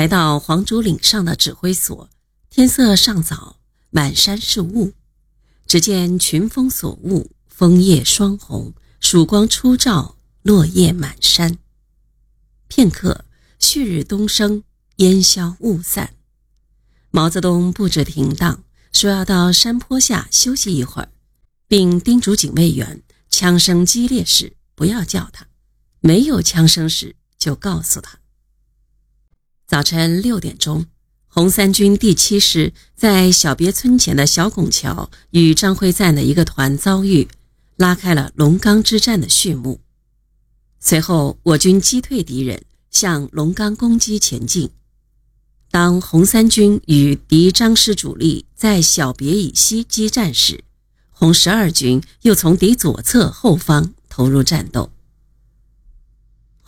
来到黄竹岭上的指挥所，天色尚早，满山是雾。只见群峰锁雾，枫叶双红，曙光初照，落叶满山。片刻，旭日东升，烟消雾散。毛泽东布置停当，说要到山坡下休息一会儿，并叮嘱警卫员：枪声激烈时不要叫他，没有枪声时就告诉他。早晨六点钟。红三军第七师在小别村前的小拱桥与张辉瓒的一个团遭遇，拉开了龙冈之战的序幕。随后，我军击退敌人，向龙冈攻击前进。当红三军与敌张师主力在小别以西激战时，红十二军又从敌左侧后方投入战斗。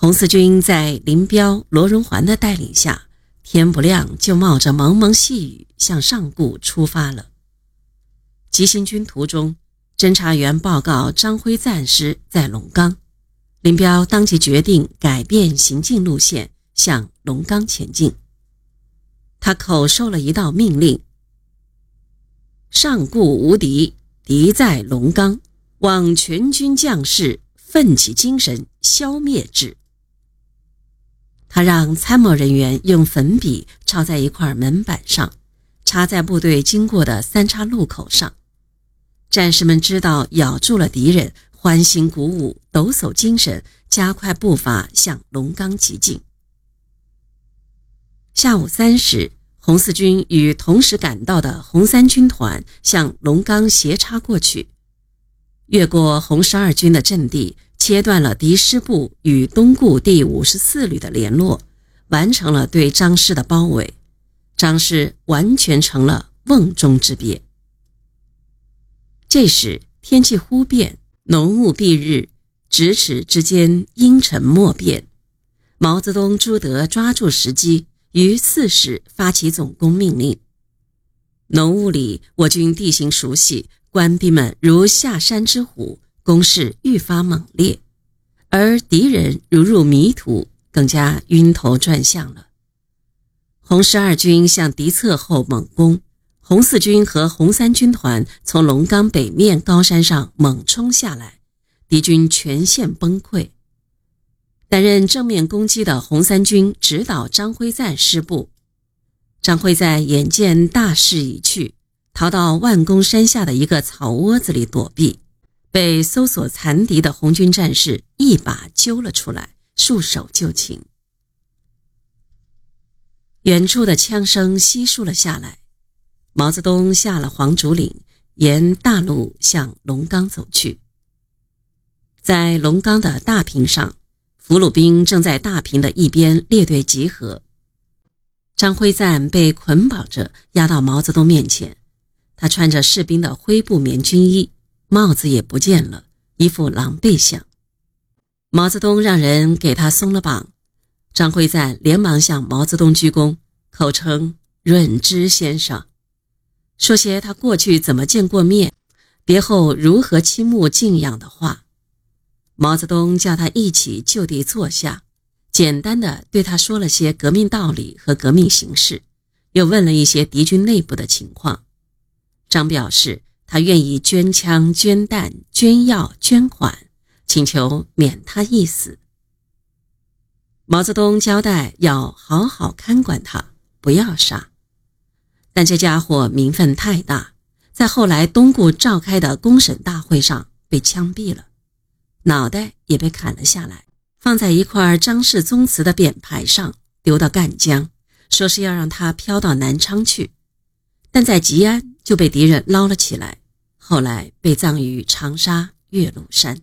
红四军在林彪、罗荣桓的带领下。天不亮就冒着蒙蒙细雨向上固出发了。急行军途中，侦察员报告张辉瓒师在龙冈，林彪当即决定改变行进路线，向龙冈前进。他口授了一道命令：上固无敌，敌在龙冈，望全军将士奋起精神，消灭之。他让参谋人员用粉笔抄在一块门板上，插在部队经过的三岔路口上。战士们知道咬住了敌人，欢欣鼓舞，抖擞精神，加快步伐向龙冈急进。下午三时，红四军与同时赶到的红三军团向龙冈斜插过去，越过红十二军的阵地。切断了敌师部与东固第五十四旅的联络，完成了对张师的包围，张师完全成了瓮中之鳖。这时天气忽变，浓雾蔽日，咫尺之间阴沉莫辨。毛泽东、朱德抓住时机，于四时发起总攻命令。浓雾里，我军地形熟悉，官兵们如下山之虎。攻势愈发猛烈，而敌人如入迷途，更加晕头转向了。红十二军向敌侧后猛攻，红四军和红三军团从龙冈北面高山上猛冲下来，敌军全线崩溃。担任正面攻击的红三军指导张辉瓒师部，张辉瓒眼见大势已去，逃到万公山下的一个草窝子里躲避。被搜索残敌的红军战士一把揪了出来，束手就擒。远处的枪声稀疏了下来，毛泽东下了黄竹岭，沿大路向龙冈走去。在龙冈的大坪上，俘虏兵正在大坪的一边列队集合。张辉瓒被捆绑着押到毛泽东面前，他穿着士兵的灰布棉军衣。帽子也不见了，一副狼狈相。毛泽东让人给他松了绑，张辉瓒连忙向毛泽东鞠躬，口称“润之先生”，说些他过去怎么见过面，别后如何倾慕敬仰的话。毛泽东叫他一起就地坐下，简单的对他说了些革命道理和革命形势，又问了一些敌军内部的情况。张表示。他愿意捐枪、捐弹、捐药、捐款，请求免他一死。毛泽东交代要好好看管他，不要杀。但这家伙名分太大，在后来东固召开的公审大会上被枪毙了，脑袋也被砍了下来，放在一块张氏宗祠的匾牌上，丢到赣江，说是要让他飘到南昌去，但在吉安就被敌人捞了起来。后来被葬于长沙岳麓山。